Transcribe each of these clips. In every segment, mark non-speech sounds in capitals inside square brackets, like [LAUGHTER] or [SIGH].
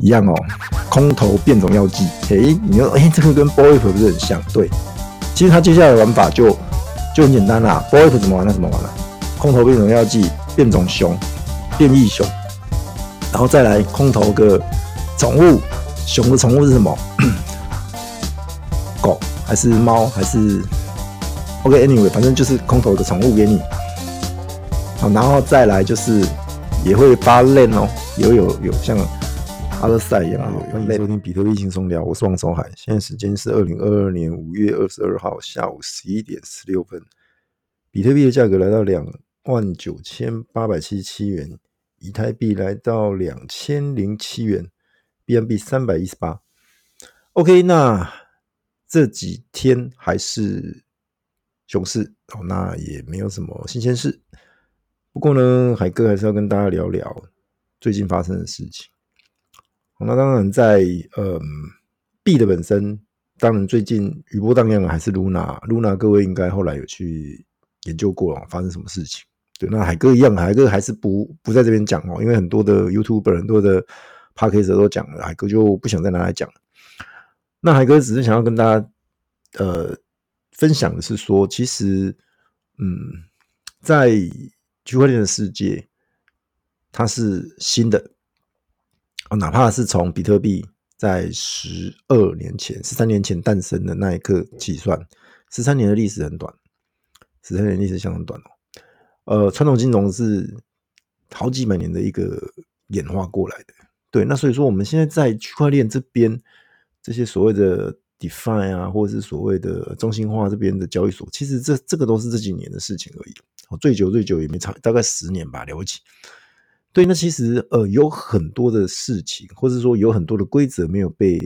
一样哦，空投变种药剂。诶，你说，诶，这个跟 Boip 不是很像？对，其实它接下来的玩法就就很简单啦。Boip 怎么玩？那怎么玩呢？空投变种药剂，变种熊，变异熊，然后再来空投个宠物。熊的宠物是什么？[CLEARS THROAT] 狗还是猫还是？OK，Anyway，反正就是空投一个宠物给你。好，然后再来就是也会发链哦，也会有有像阿勒赛一样。欢迎收听比特币轻松聊，我是王守海。现在时间是二零二二年五月二十二号下午十一点十六分。比特币的价格来到两万九千八百七十七元，以太币来到两千零七元。BNB 三百一十八，OK，那这几天还是熊市哦，那也没有什么新鲜事。不过呢，海哥还是要跟大家聊聊最近发生的事情。那当然在嗯币的本身，当然最近余波荡漾的还是 Luna，Luna 各位应该后来有去研究过了，发生什么事情？对，那海哥一样，海哥还是不不在这边讲哦，因为很多的 YouTube 很多的。帕克斯都讲了，海哥就不想再拿来讲。那海哥只是想要跟大家呃分享的是说，其实嗯，在区块链的世界，它是新的哦，哪怕是从比特币在十二年前、十三年前诞生的那一刻计算，十三年的历史很短，十三年历史相当短哦。呃，传统金融是好几百年的一个演化过来的。对，那所以说我们现在在区块链这边，这些所谓的 DeFi 啊，或者是所谓的中心化这边的交易所，其实这这个都是这几年的事情而已。最久最久也没长，大概十年吧，了不起。对，那其实呃有很多的事情，或者说有很多的规则没有被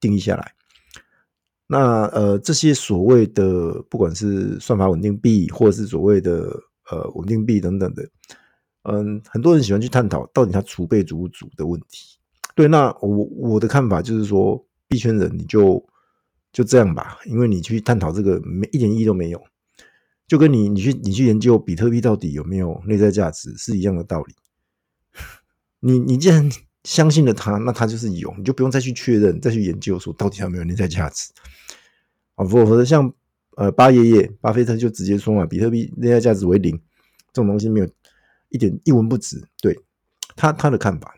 定义下来。那呃这些所谓的不管是算法稳定币，或者是所谓的呃稳定币等等的。嗯，很多人喜欢去探讨到底它储备足不足的问题。对，那我我的看法就是说，币圈人你就就这样吧，因为你去探讨这个没一点意义都没有，就跟你你去你去研究比特币到底有没有内在价值是一样的道理。你你既然相信了他，那他就是有，你就不用再去确认，再去研究说到底有没有内在价值。啊，否则像呃巴爷爷巴菲特就直接说嘛，比特币内在价值为零，这种东西没有。一点一文不值，对他他的看法，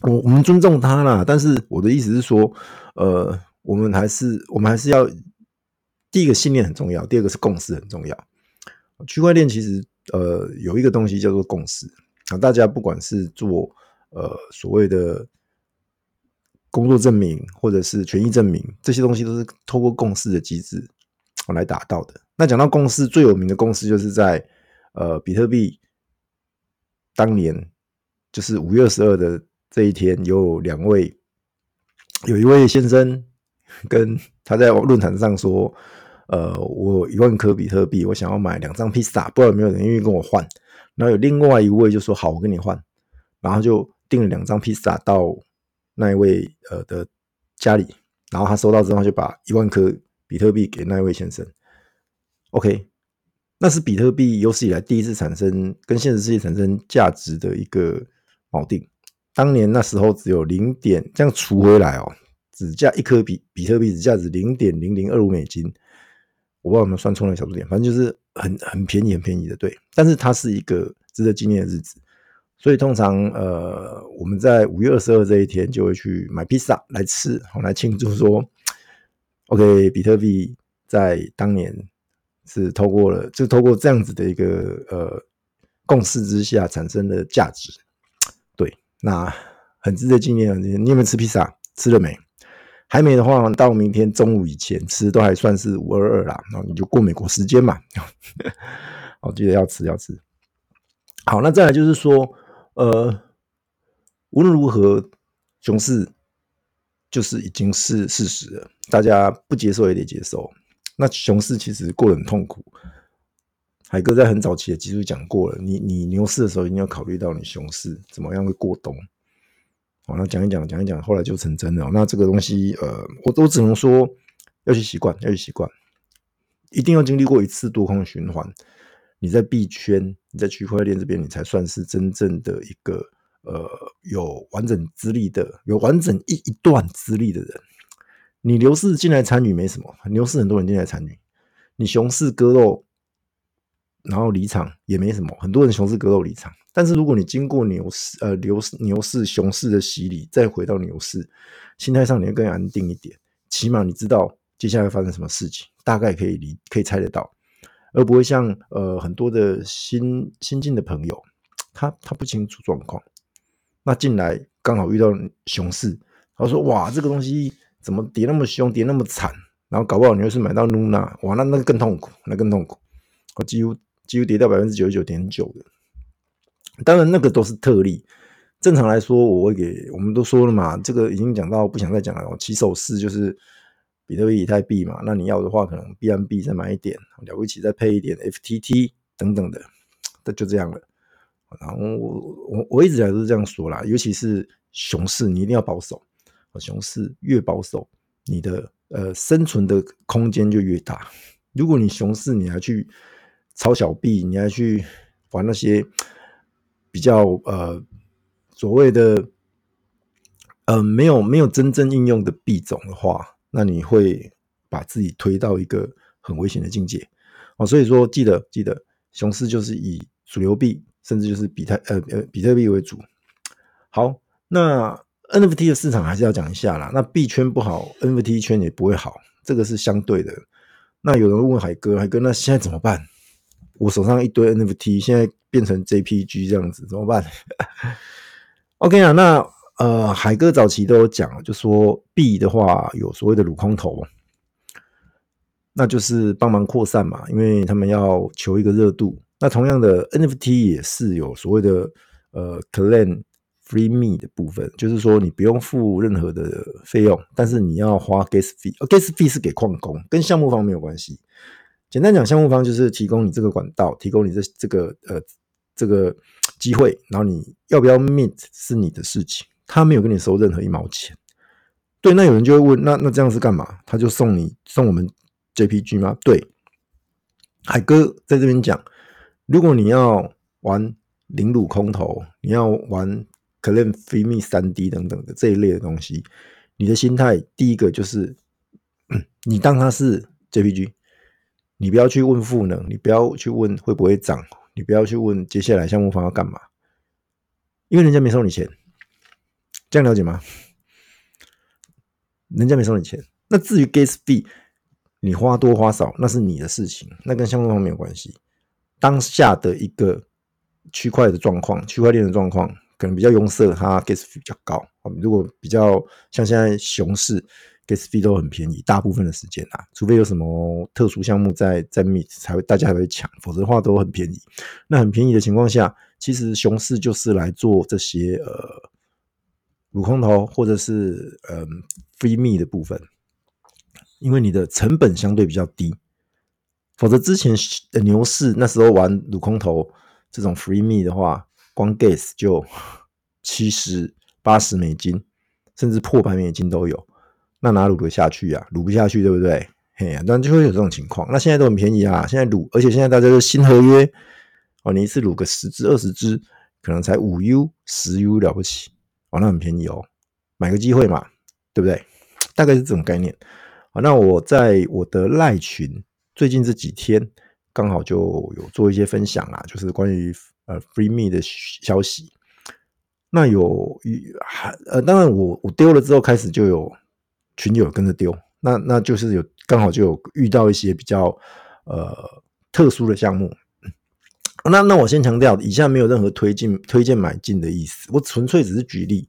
我我们尊重他啦。但是我的意思是说，呃，我们还是我们还是要第一个信念很重要，第二个是共识很重要。区块链其实呃有一个东西叫做共识啊，大家不管是做呃所谓的工作证明或者是权益证明，这些东西都是透过共识的机制来达到的。那讲到共识，最有名的共识就是在呃比特币。当年就是五月二十二的这一天，有两位，有一位先生跟他在论坛上说：“呃，我一万颗比特币，我想要买两张披萨，不知道有没有人愿意跟我换？”然后有另外一位就说：“好，我跟你换。”然后就订了两张披萨到那一位呃的家里，然后他收到之后就把一万颗比特币给那一位先生。OK。那是比特币有史以来第一次产生跟现实世界产生价值的一个锚定。当年那时候只有零点这样除回来哦，只价一颗比比特币只价值零点零零二五美金。我不知道有没有算错了小数点，反正就是很很便宜很便宜的。对，但是它是一个值得纪念的日子，所以通常呃我们在五月二十二这一天就会去买披萨来吃，好来庆祝说，OK，比特币在当年。是透过了，就透过这样子的一个呃共识之下产生的价值，对，那很值得纪念。你你有没有吃披萨？吃了没？还没的话，到明天中午以前吃都还算是五二二啦。然后你就过美国时间嘛，我 [LAUGHS] 记得要吃要吃。好，那再来就是说，呃，无论如何，熊市就是已经是事实了，大家不接受也得接受。那熊市其实过得很痛苦，海哥在很早期的集数讲过了。你你牛市的时候一定要考虑到你熊市怎么样会过冬。好，那讲一讲讲一讲，后来就成真了。那这个东西，呃，我都只能说要去习惯，要去习惯，一定要经历过一次多空循环，你在币圈，你在区块链这边，你才算是真正的一个呃有完整资历的，有完整一一段资历的人，你牛市进来参与没什么，牛市很多人进来参与，你熊市割肉，然后离场也没什么，很多人熊市割肉离场。但是如果你经过牛市、呃牛市、牛市、熊市的洗礼，再回到牛市，心态上你会更安定一点，起码你知道接下来发生什么事情，大概可以理可以猜得到，而不会像呃很多的新新进的朋友，他他不清楚状况，那进来刚好遇到熊市，他说哇这个东西怎么跌那么凶，跌那么惨，然后搞不好你又是买到 Luna，哇那那个更痛苦，那更痛苦，我几乎几乎跌到百分之九十九点九的。当然，那个都是特例。正常来说，我会给我们都说了嘛，这个已经讲到不想再讲了。起手式就是比特币、以太币嘛。那你要的话，可能 B M B 再买一点，了不起再配一点 FTT 等等的，那就这样了。然后我我我一直来都是这样说啦，尤其是熊市，你一定要保守。熊市越保守，你的呃生存的空间就越大。如果你熊市你还去炒小币，你还去玩那些。比较呃所谓的呃没有没有真正应用的币种的话，那你会把自己推到一个很危险的境界哦。所以说记得记得，熊市就是以主流币甚至就是比特呃呃比特币为主。好，那 NFT 的市场还是要讲一下啦。那币圈不好，NFT 圈也不会好，这个是相对的。那有人问海哥，海哥那现在怎么办？我手上一堆 NFT，现在变成 JPG 这样子，怎么办？[LAUGHS] OK 啊，那呃，海哥早期都有讲，就说币的话有所谓的撸空头，那就是帮忙扩散嘛，因为他们要求一个热度。那同样的 NFT 也是有所谓的呃 Claim Free Me 的部分，就是说你不用付任何的费用，但是你要花 Gas Fee，Gas Fee 是给矿工，跟项目方没有关系。简单讲，项目方就是提供你这个管道，提供你这这个呃这个机会，然后你要不要 mint 是你的事情，他没有跟你收任何一毛钱。对，那有人就会问，那那这样是干嘛？他就送你送我们 JPG 吗？对，海哥在这边讲，如果你要玩零撸空投，你要玩 Claim Free Me 3D 等等的这一类的东西，你的心态第一个就是，你当它是 JPG。你不要去问赋能，你不要去问会不会涨，你不要去问接下来项目方要干嘛，因为人家没收你钱，这样了解吗？人家没收你钱，那至于 gas fee，你花多花少那是你的事情，那跟项目方没有关系。当下的一个区块的状况，区块链的状况可能比较拥塞，它 gas fee 比较高。如果比较像现在熊市。gas fee 都很便宜，大部分的时间啊，除非有什么特殊项目在在密才会大家才会抢，否则的话都很便宜。那很便宜的情况下，其实熊市就是来做这些呃撸空头或者是嗯 free me 的部分，因为你的成本相对比较低。否则之前的牛市那时候玩撸空头这种 free me 的话，光 gas 就七十八十美金，甚至破百美金都有。那哪撸得下去呀、啊？撸不下去，对不对？嘿呀，但就会有这种情况。那现在都很便宜啊，现在撸，而且现在大家都新合约哦，你一次撸个十支、二十支，可能才五 U、十 U 了不起哦，那很便宜哦，买个机会嘛，对不对？大概是这种概念。好，那我在我的赖群最近这几天刚好就有做一些分享啊，就是关于呃 Free Me 的消息。那有还呃，当然我我丢了之后开始就有。群友跟着丢，那那就是有刚好就有遇到一些比较呃特殊的项目。那那我先强调，以下没有任何推荐推荐买进的意思，我纯粹只是举例，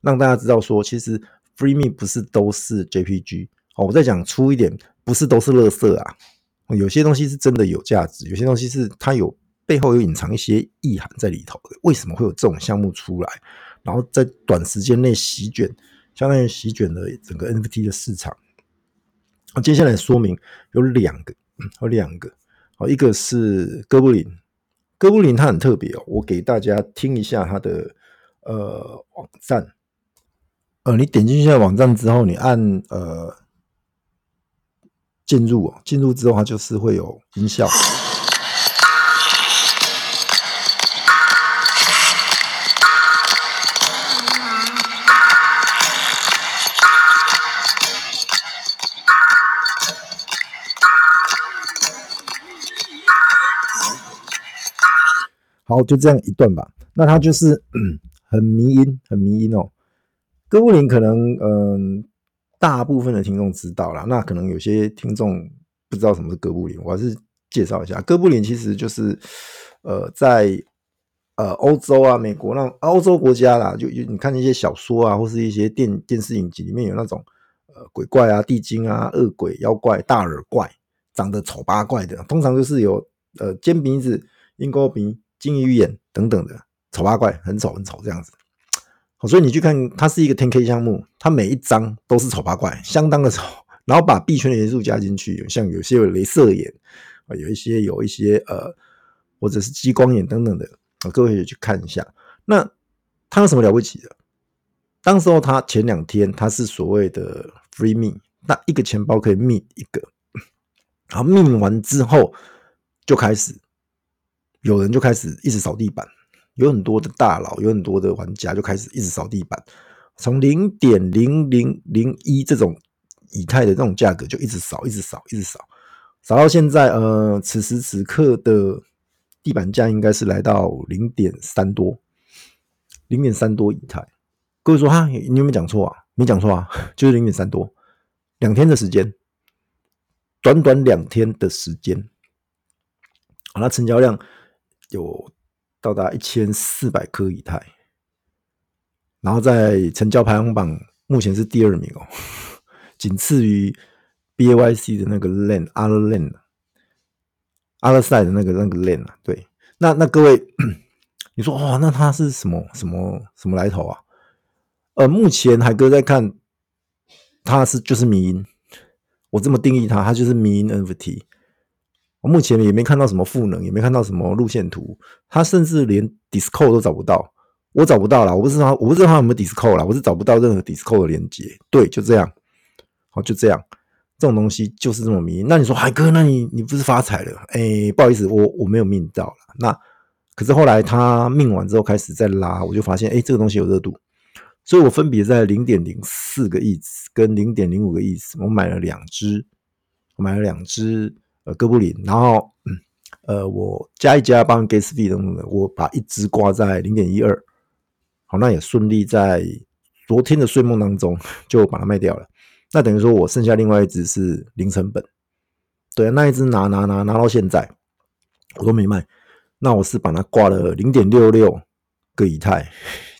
让大家知道说，其实 Free Me 不是都是 JPG 哦。我再讲粗一点，不是都是垃圾啊，有些东西是真的有价值，有些东西是它有背后有隐藏一些意涵在里头的。为什么会有这种项目出来，然后在短时间内席卷？相当于席卷了整个 NFT 的市场。接下来说明有两个，有两个。好，一个是哥布林，哥布林它很特别哦。我给大家听一下它的呃网站。呃，你点进去的网站之后，你按呃进入，进入之后它就是会有音效。好，就这样一段吧。那他就是嗯 [CLEARS THROAT] 很迷音，很迷音哦。哥布林可能嗯、大部分的听众知道啦。那可能有些听众不知道什么是哥布林，我还是介绍一下。哥布林其实就是呃，在呃欧洲啊、美国那欧洲国家啦，就就你看那些小说啊，或是一些电电视影集里面有那种呃鬼怪啊、地精啊、恶鬼、妖怪、大耳怪，长得丑八怪的，通常就是有呃尖鼻子、鹰钩鼻、金鱼眼等等的丑八怪，很丑很丑这样子。好所以你去看，它是一个 10K 项目，它每一张都是丑八怪，相当的丑。然后把币圈的元素加进去，像有些有镭射眼啊，有一些有一些呃，或者是激光眼等等的啊，各位也去看一下。那它有什么了不起的？当时候它前两天它是所谓的 free me，那一个钱包可以 mint 一个，然后 mint 完之后就开始有人就开始一直扫地板。有很多的大佬，有很多的玩家就开始一直扫地板，从零点零零零一这种以太的这种价格就一直扫，一直扫，一直扫，扫到现在，呃，此时此刻的地板价应该是来到零点三多，零点三多以太。各位说哈，你有没有讲错啊？没讲错啊，就是零点三多，两天的时间，短短两天的时间，好，那成交量有。到达一千四百颗以太，然后在成交排行榜目前是第二名哦，仅次于 BAYC 的那个 LAN，Other LAN，Other Side 的那个那个 LAN 啊。对，那那各位，你说哇，那它是什么什么什么来头啊？呃，目前海哥在看，它是就是迷因，我这么定义它，它就是迷因 NFT。目前也没看到什么赋能，也没看到什么路线图，他甚至连 d i s c o 都找不到，我找不到啦，我不知道，我不知道他有没有 Discord 啦，我是找不到任何 d i s c o 的连接。对，就这样，好，就这样，这种东西就是这么迷。那你说海哥，那你你不是发财了？哎、不好意思，我我没有命到了。那可是后来他命完之后开始在拉，我就发现，哎、这个东西有热度，所以我分别在零点零四个亿跟零点零五个亿，我买了两只，我买了两只。呃，哥布林，然后，嗯呃，我加一加帮 Gas V 等等的，我把一只挂在零点一二，好，那也顺利在昨天的睡梦当中 [LAUGHS] 就把它卖掉了。那等于说我剩下另外一只是零成本，对，那一只拿拿拿拿到现在我都没卖，那我是把它挂了零点六六个以太，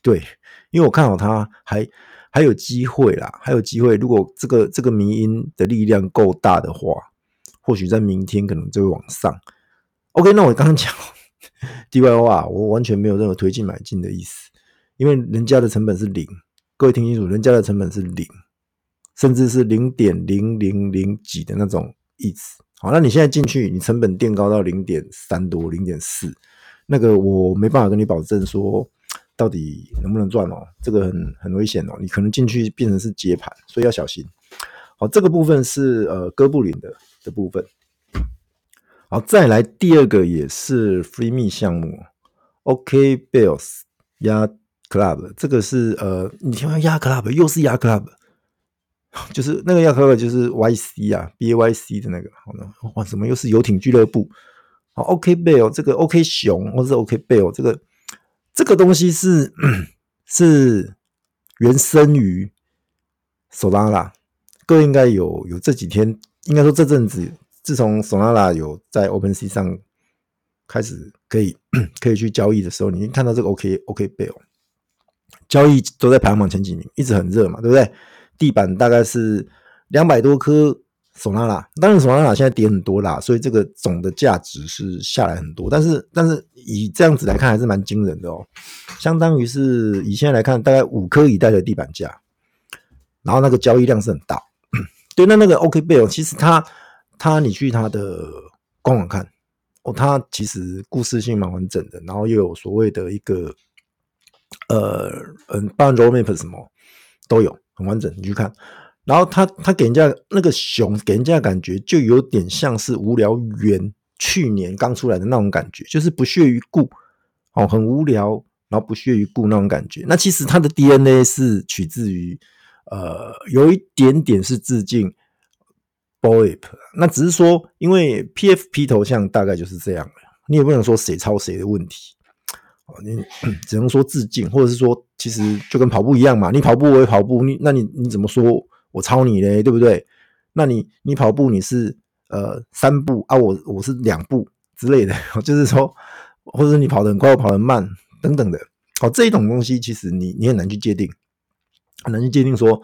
对，因为我看好它还还有机会啦，还有机会，如果这个这个迷因的力量够大的话。或许在明天可能就会往上。OK，那我刚刚讲 [LAUGHS] DYO 啊，我完全没有任何推进买进的意思，因为人家的成本是零。各位听清楚，人家的成本是零，甚至是零点零零零几的那种意思。好，那你现在进去，你成本垫高到零点三多、零点四，那个我没办法跟你保证说到底能不能赚哦，这个很很危险哦，你可能进去变成是接盘，所以要小心。好，这个部分是呃哥布林的。的部分，好，再来第二个也是 Free Me 项目，OK Bells 压 Club，这个是呃，你听到压 Club 又是压 Club，就是那个压 Club 就是 YC 啊，B A Y C 的那个，好呢，哇，怎么又是游艇俱乐部？好，OK Bell 这个 OK 熊或是 OK Bell 这个这个东西是是原生于 Solana，各位应该有有这几天。应该说这阵子，自从 Solana 有在 OpenSea 上开始可以 [CLEARS THROAT] 可以去交易的时候，你看到这个 OK OK Bell 交易都在排行榜前几名，一直很热嘛，对不对？地板大概是两百多颗 Solana，当然 Solana 现在跌很多啦，所以这个总的价值是下来很多，但是但是以这样子来看还是蛮惊人的哦，相当于是以现在来看大概五颗以太的地板价，然后那个交易量是很大。对，那那个 OK Bell 其实它它你去它的官网看哦，它其实故事性蛮完整的，然后又有所谓的一个呃嗯，包含 roadmap 什么都有，很完整。你去看，然后它它给人家那个熊给人家感觉就有点像是无聊猿去年刚出来的那种感觉，就是不屑一顾哦，很无聊，然后不屑一顾那种感觉。那其实它的 DNA 是取自于。呃，有一点点是致敬 Boip，那只是说，因为 PFP 头像大概就是这样的，你也不能说谁抄谁的问题。你 [CLEARS THROAT] 只能说致敬，或者是说，其实就跟跑步一样嘛。你跑步我也跑步，你那你你怎么说我抄你嘞？对不对？那你你跑步你是呃三步啊，我我是两步之类的，[LAUGHS] 就是说，或者你跑得很快，我跑得慢等等的。哦，这一种东西其实你你很难去界定，很难去界定说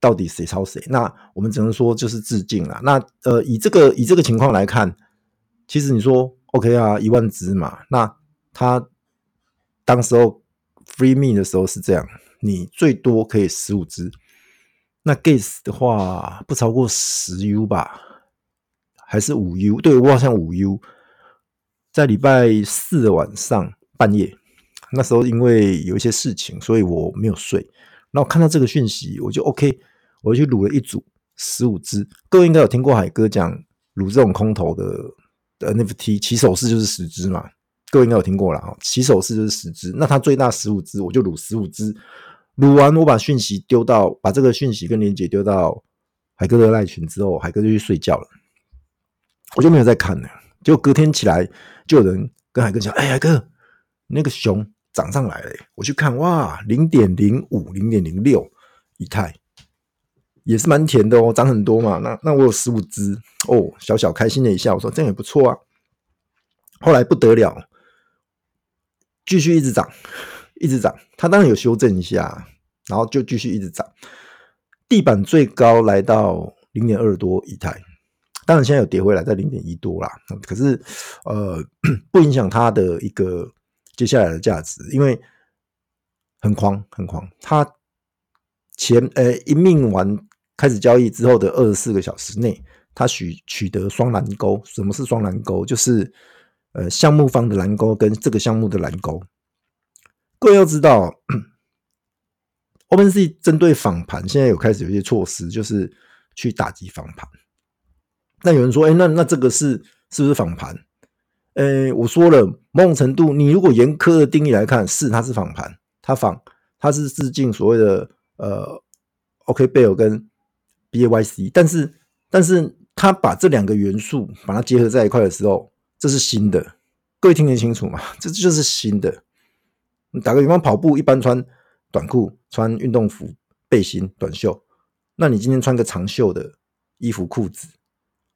到底谁抄谁。那我们只能说就是致敬啦。那呃以这个以这个情况来看，其实你说 OK 啊，一万只嘛，那他。当时候 free me 的时候是这样，你最多可以十五只，那 gas 的话不超过十 U 吧，还是五 U？对，我好像五 U。在礼拜四的晚上半夜，那时候因为有一些事情，所以我没有睡。然后看到这个讯息，我就 OK，我就去撸了一组十五只。各位应该有听过海哥讲撸这种空投的 NFT 起手式就是十只嘛。各位应该有听过了哈，起手式就是十只，那它最大十五只，我就撸十五只，撸完我把讯息丢到，把这个讯息跟连接丢到海哥的赖群之后，海哥就去睡觉了，我就没有再看了。结果隔天起来，就有人跟海哥讲：“哎，海哥，那个熊涨上来了。”我去看，哇，零点零五，零点零六以太，也是蛮甜的哦，涨很多嘛。那那我有十五只哦，小小开心了一下，我说这样也不错啊。后来不得了。继续一直涨，一直涨。它当然有修正一下，然后就继续一直涨。地板最高来到零点二多以太，当然现在有跌回来，在零点一多啦。可是呃，[COUGHS] 不影响它的一个接下来的价值，因为很狂很狂。他前呃一命完开始交易之后的二十四个小时内，他取取得双蓝勾。什么是双蓝勾？就是。呃，项目方的蓝勾跟这个项目的蓝勾，各位要知道，[CLEARS THROAT] Open C 针对仿盘现在有开始有一些措施，就是去打击仿盘。那有人说，哎，那那这个是是不是仿盘？呃，我说了，某种程度，你如果严苛的定义来看，是它是仿盘，它仿它是致敬所谓的呃 OKBell 跟 BAYC，但是但是它把这两个元素把它结合在一块的时候。这是新的，各位听得清楚吗？[LAUGHS] 这就是新的。你打个比方，跑步一般穿短裤、穿运动服、背心、短袖，那你今天穿个长袖的衣服、裤子，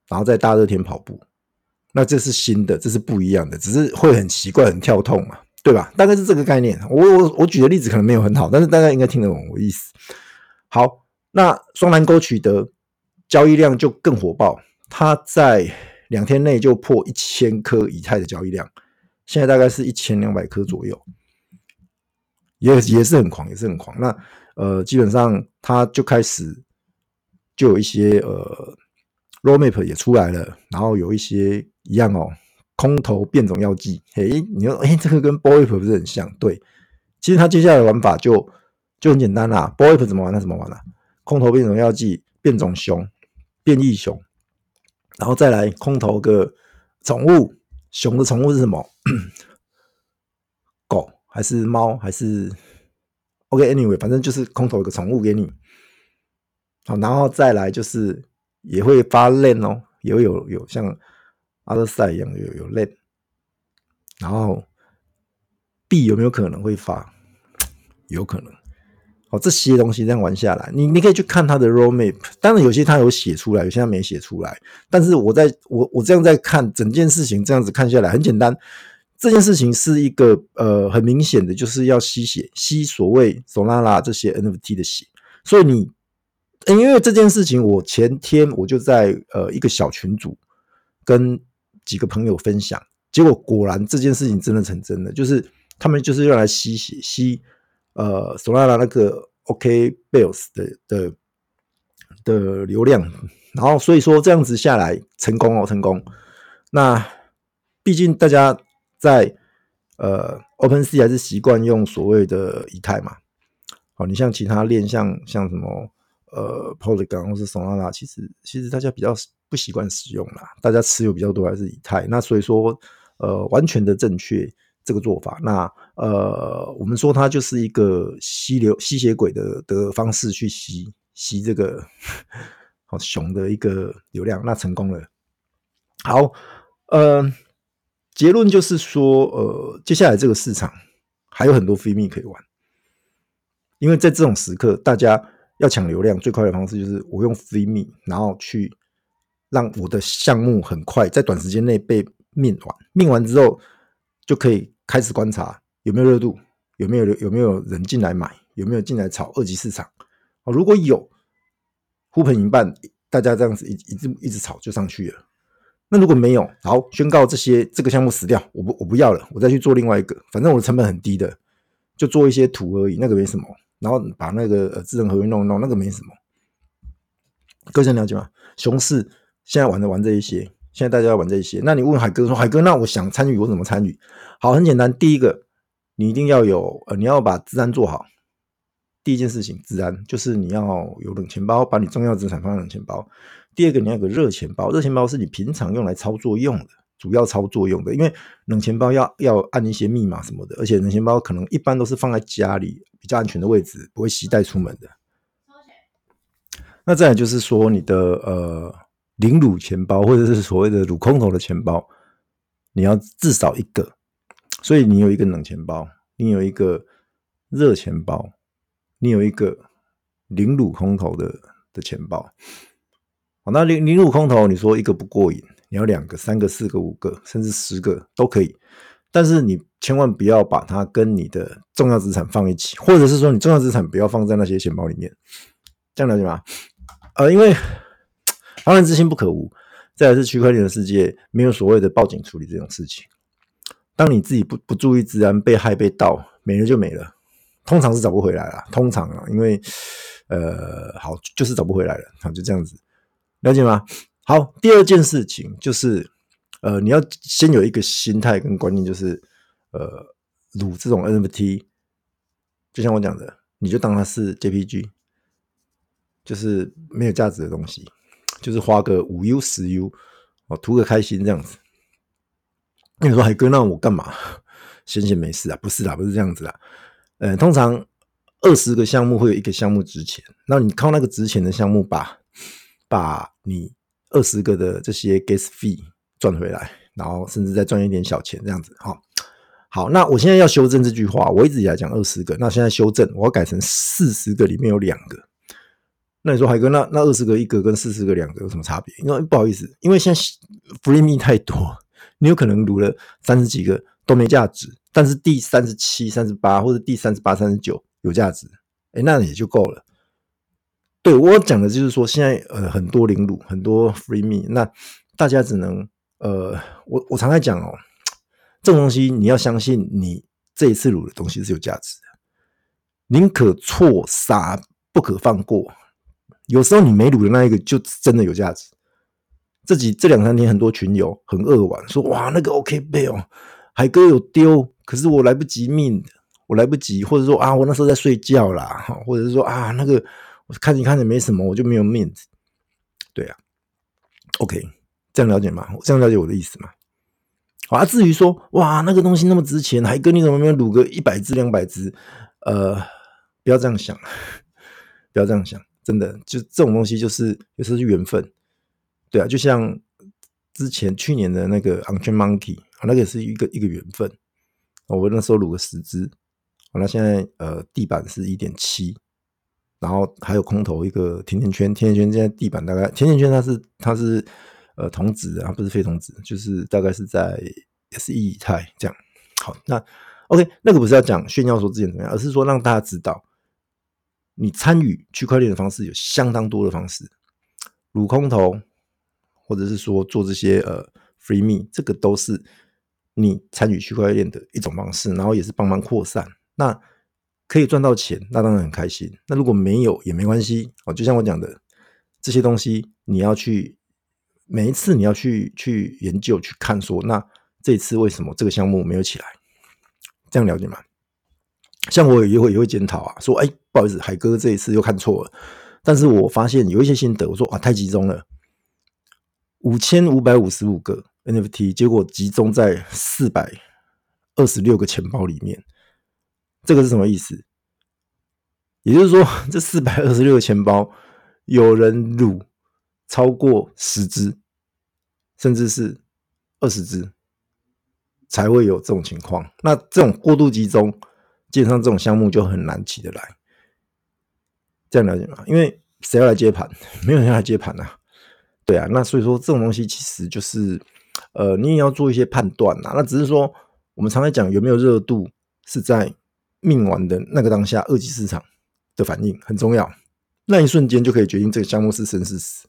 然后在大热天跑步，那这是新的，这是不一样的，只是会很奇怪、很跳痛嘛，对吧？大概是这个概念。我我我举的例子可能没有很好，但是大家应该听得懂我意思。好，那双蓝勾取得交易量就更火爆，它在。两天内就破一千颗以太的交易量，现在大概是一千两百颗左右，也也是很狂，也是很狂。那呃，基本上它就开始就有一些呃，roadmap 也出来了，然后有一些一样哦，空投变种药剂。嘿，你说，哎，这个跟 Boyp 不是很像？对，其实它接下来玩法就就很简单啦。Boyp 怎么玩？它怎么玩呢？空投变种药剂，变种熊，变异熊。然后再来空投个宠物，熊的宠物是什么？[CLEARS THROAT] 狗还是猫还是？OK，Anyway，反正就是空投一个宠物给你。好，然后再来就是也会发 LAN 哦，也会有有像 Otherside 一样有有 LAN。然后币有没有可能会发？有可能。哦，这些东西这样玩下来，你你可以去看他的 roadmap，当然有些他有写出来，有些他没写出来。但是我在我我这样在看整件事情，这样子看下来很简单。这件事情是一个呃很明显的，就是要吸血，吸所谓索拉拉这些 NFT 的血。所以你，因为这件事情，我前天我就在呃一个小群组跟几个朋友分享，结果果然这件事情真的成真的，就是他们就是用来吸血吸。呃索拉拉那个 OK Bells 的的的流量，然后所以说这样子下来成功哦，成功。那毕竟大家在呃 OpenSea 还是习惯用所谓的以太嘛。好，你像其他链，像像什么呃 Polygon 或是 Solana，其实其实大家比较不习惯使用啦，大家持有比较多还是以太。那所以说呃，完全的正确。这个做法，那呃，我们说它就是一个吸流吸血鬼的的方式去吸吸这个 [LAUGHS] 好熊的一个流量，那成功了。好，呃，结论就是说，呃，接下来这个市场还有很多 free mint 可以玩，因为在这种时刻，大家要抢流量最快的方式就是我用 free mint，然后去让我的项目很快在短时间内被命完命完之后就可以开始观察有没有热度，有没有有没有人进来买，有没有进来炒二级市场。哦，如果有呼朋引伴，大家这样子一一直一直炒就上去了。那如果没有，好，宣告这些这个项目死掉，我不我不要了，我再去做另外一个，反正我的成本很低的，就做一些图而已，那个没什么。然后把那个呃智能合约弄一弄，那个没什么。各位了解吗？熊市现在玩的玩这一些，现在大家要玩这一些。那你问海哥说，海哥，那我想参与，我怎么参与？好，很简单，第一个，你一定要有呃，你要把资安做好。第一件事情，资安就是你要有冷钱包，把你重要资产放在冷钱包。第二个，你要有个热钱包，热钱包是你平常用来操作用的，主要操作用的。因为冷钱包要要按一些密码什么的，而且冷钱包可能一般都是放在家里比较安全的位置，不会携带出门的。那再来就是说，你的呃零乳钱包或者是所谓的乳空头的钱包，你要至少一个。所以你有一个冷钱包，你有一个热钱包。你有一个零乳空头的的钱包，好，那零零乳空头，你说一个不过瘾，你要两个、三个、四个、五个，甚至十个都可以，但是你千万不要把它跟你的重要资产放一起，或者是说你重要资产不要放在那些钱包里面，这样了解吗？呃，因为防人之心不可无，再来是区块链的世界没有所谓的报警处理这种事情，当你自己不不注意资安，被害被盗，没了就没了。通常是找不回来了，通常啊，因为呃，好，就是找不回来了，好，就这样子，了解吗？好，第二件事情就是，呃，你要先有一个心态跟观念，就是，呃，卤这种 NFT，就像我讲的，你就当它是 JPG，就是没有价值的东西，就是花个五 U 十 U，哦，图个开心这样子。你说海哥，那我干嘛？闲闲没事啊？不是啦，不是这样子啦。呃，通常二十个项目会有一个项目值钱，那你靠那个值钱的项目把把你二十个的这些 gas fee 赚回来，然后甚至再赚一点小钱这样子。好，好，那我现在要修正这句话，我一直以来讲二十个，那现在修正，我要改成四十个里面有两个。那你说海哥，那那二十个一个跟四十个两个有什么差别？因为不好意思，因为现在 free me 太多，你有可能卤了三十几个都没价值。但是第三十七、三十八或者第三十八、三十九有价值，哎，那也就够了。对，我讲的就是说，现在呃很多零卤，很多 free me，那大家只能呃，我我常在讲哦，这种东西你要相信你这一次卤的东西是有价值的，宁可错杀不可放过。有时候你没卤的那一个就真的有价值。这几这两三天很多群友很扼腕，说哇那个 OK 贝哦，海哥有丢。可是我来不及命我来不及，或者说啊，我那时候在睡觉啦，或者是说啊，那个看你看着没什么，我就没有面子。对啊，OK，这样了解吗？这样了解我的意思吗？好啊，至于说哇，那个东西那么值钱，还哥你怎么没有卤个一百只、两百只？呃，不要这样想，[LAUGHS] 不要这样想，真的，就这种东西就是有时候是缘分。对啊，就像之前去年的那个 On-Chain Monkey，那个是一个一个缘分。我那时候卤个十只，那现在呃地板是一点七，然后还有空投一个甜甜圈，甜甜圈现在地板大概甜甜圈它是它是呃铜质的，它不是非铜质，就是大概是在也是以太这样。好，那 OK 那个不是要讲炫耀说之前怎么样，而是说让大家知道，你参与区块链的方式有相当多的方式，如空投或者是说做这些呃 free me，这个都是。你参与区块链的一种方式，然后也是帮忙扩散，那可以赚到钱，那当然很开心。那如果没有也没关系哦，就像我讲的，这些东西你要去每一次你要去去研究去看说，那这一次为什么这个项目没有起来？这样了解吗？像我也会也会检讨啊，说哎，不好意思，海哥这一次又看错了。但是我发现有一些心得，我说啊，太集中了，五千五百五十五个。NFT 结果集中在四百二十六个钱包里面，这个是什么意思？也就是说，这四百二十六个钱包有人撸超过十只，甚至是二十只。才会有这种情况。那这种过度集中，基本上这种项目就很难起得来。这样了解吗？因为谁要来接盘？[LAUGHS] 没有人要来接盘啊。对啊，那所以说这种东西其实就是，呃，你也要做一些判断呐。那只是说，我们常来讲有没有热度，是在命完的那个当下，二级市场的反应很重要。那一瞬间就可以决定这个项目是生是死。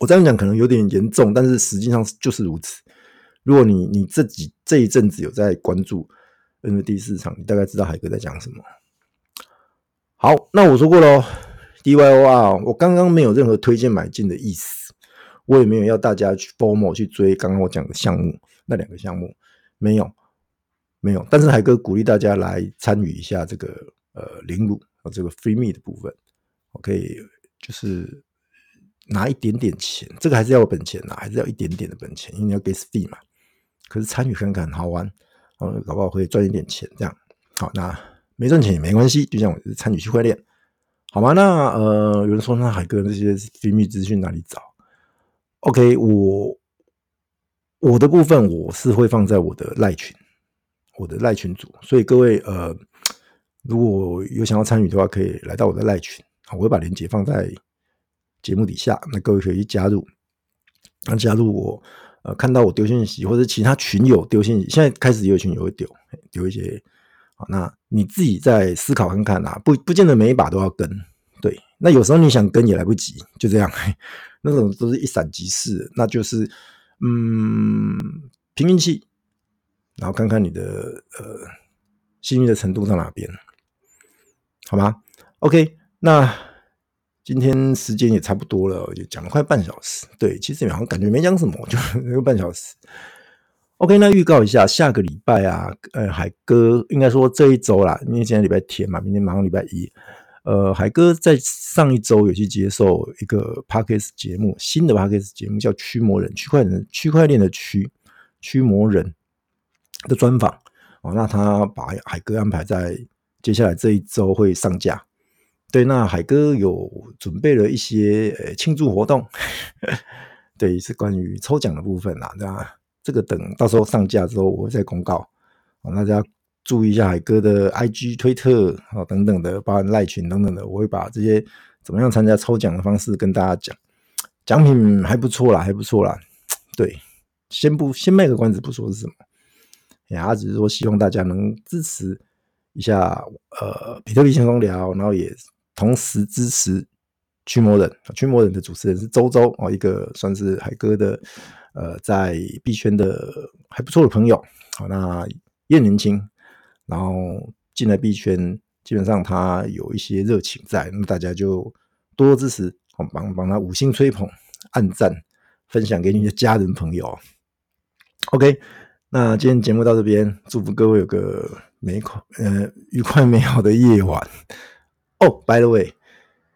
我这样讲可能有点严重，但是实际上就是如此。如果你你自己这一阵子有在关注 NFT 市场，你大概知道海哥在讲什么。好，那我说过喽。DYOR，我刚刚没有任何推荐买进的意思，我也没有要大家去 FOMO 去追刚刚我讲的项目，那两个项目没有没有，但是海哥鼓励大家来参与一下这个呃零卤和这个 Free Me 的部分，我可以就是拿一点点钱，这个还是要本钱呐，还是要一点点的本钱，因为你要 Gas Fee 嘛。可是参与看看好玩，哦，搞不好会赚一点钱这样。好，那没赚钱也没关系，就像我参与区块链。好吗？那呃，有人说那海哥那些秘密资讯哪里找？OK，我我的部分我是会放在我的赖群，我的赖群组，所以各位呃，如果有想要参与的话，可以来到我的赖群，我会把链接放在节目底下，那各位可以去加入。那加入我呃，看到我丢信息或者其他群友丢信息，现在开始也有群友会丢丢一些。那你自己再思考看看啊，不不见得每一把都要跟，对。那有时候你想跟也来不及，就这样，[LAUGHS] 那种都是一闪即逝，那就是嗯，凭运气，然后看看你的呃幸运的程度到哪边，好吗？OK，那今天时间也差不多了，就讲了快半小时，对，其实好像感觉没讲什么，[LAUGHS] 就一个半小时。OK，那预告一下，下个礼拜啊，呃，海哥应该说这一周啦，因为今天礼拜天嘛，明天马上礼拜一，呃，海哥在上一周有去接受一个 Podcast 节目，新的 Podcast 节目叫《驱魔人》，区块链区块链的驱驱魔人的专访哦，那他把海哥安排在接下来这一周会上架。对，那海哥有准备了一些呃庆祝活动，[LAUGHS] 对，是关于抽奖的部分啦，那？这个等到时候上架之后，我会再公告，大家注意一下海哥的 IG、推特啊等等的，包含赖群等等的，我会把这些怎么样参加抽奖的方式跟大家讲。奖品还不错啦，还不错啦。[TSK] 对，先不先卖个关子，不说是什么，呀，只是说希望大家能支持一下，呃，比特币轻松聊，然后也同时支持驱魔人。驱魔人的主持人是周周哦，一个算是海哥的。呃，在币圈的还不错的朋友，好，那也年轻，然后进来币圈，基本上他有一些热情在，那么大家就多多支持，好，帮帮他五星吹捧、按赞、分享给你的家人朋友。OK，那今天节目到这边，祝福各位有个美快呃愉快美好的夜晚。哦，by the way，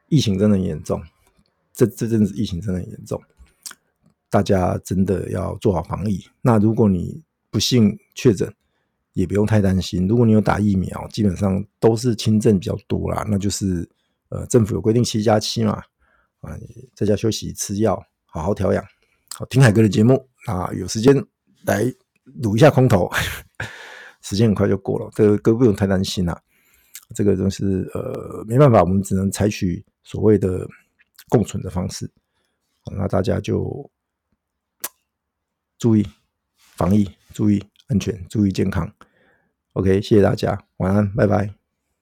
疫情真的很严重，这这阵子疫情真的很严重。大家真的要做好防疫。那如果你不幸确诊，也不用太担心。如果你有打疫苗，基本上都是轻症比较多啦。那就是呃，政府有规定七加七嘛，啊，在家休息吃药，好好调养。好，听海哥的节目啊，有时间来撸一下空头，[LAUGHS] 时间很快就过了。这个哥不用太担心啦。这个就是呃没办法，我们只能采取所谓的共存的方式。那大家就。注意防疫，注意安全，注意健康。OK，谢谢大家，晚安，拜拜。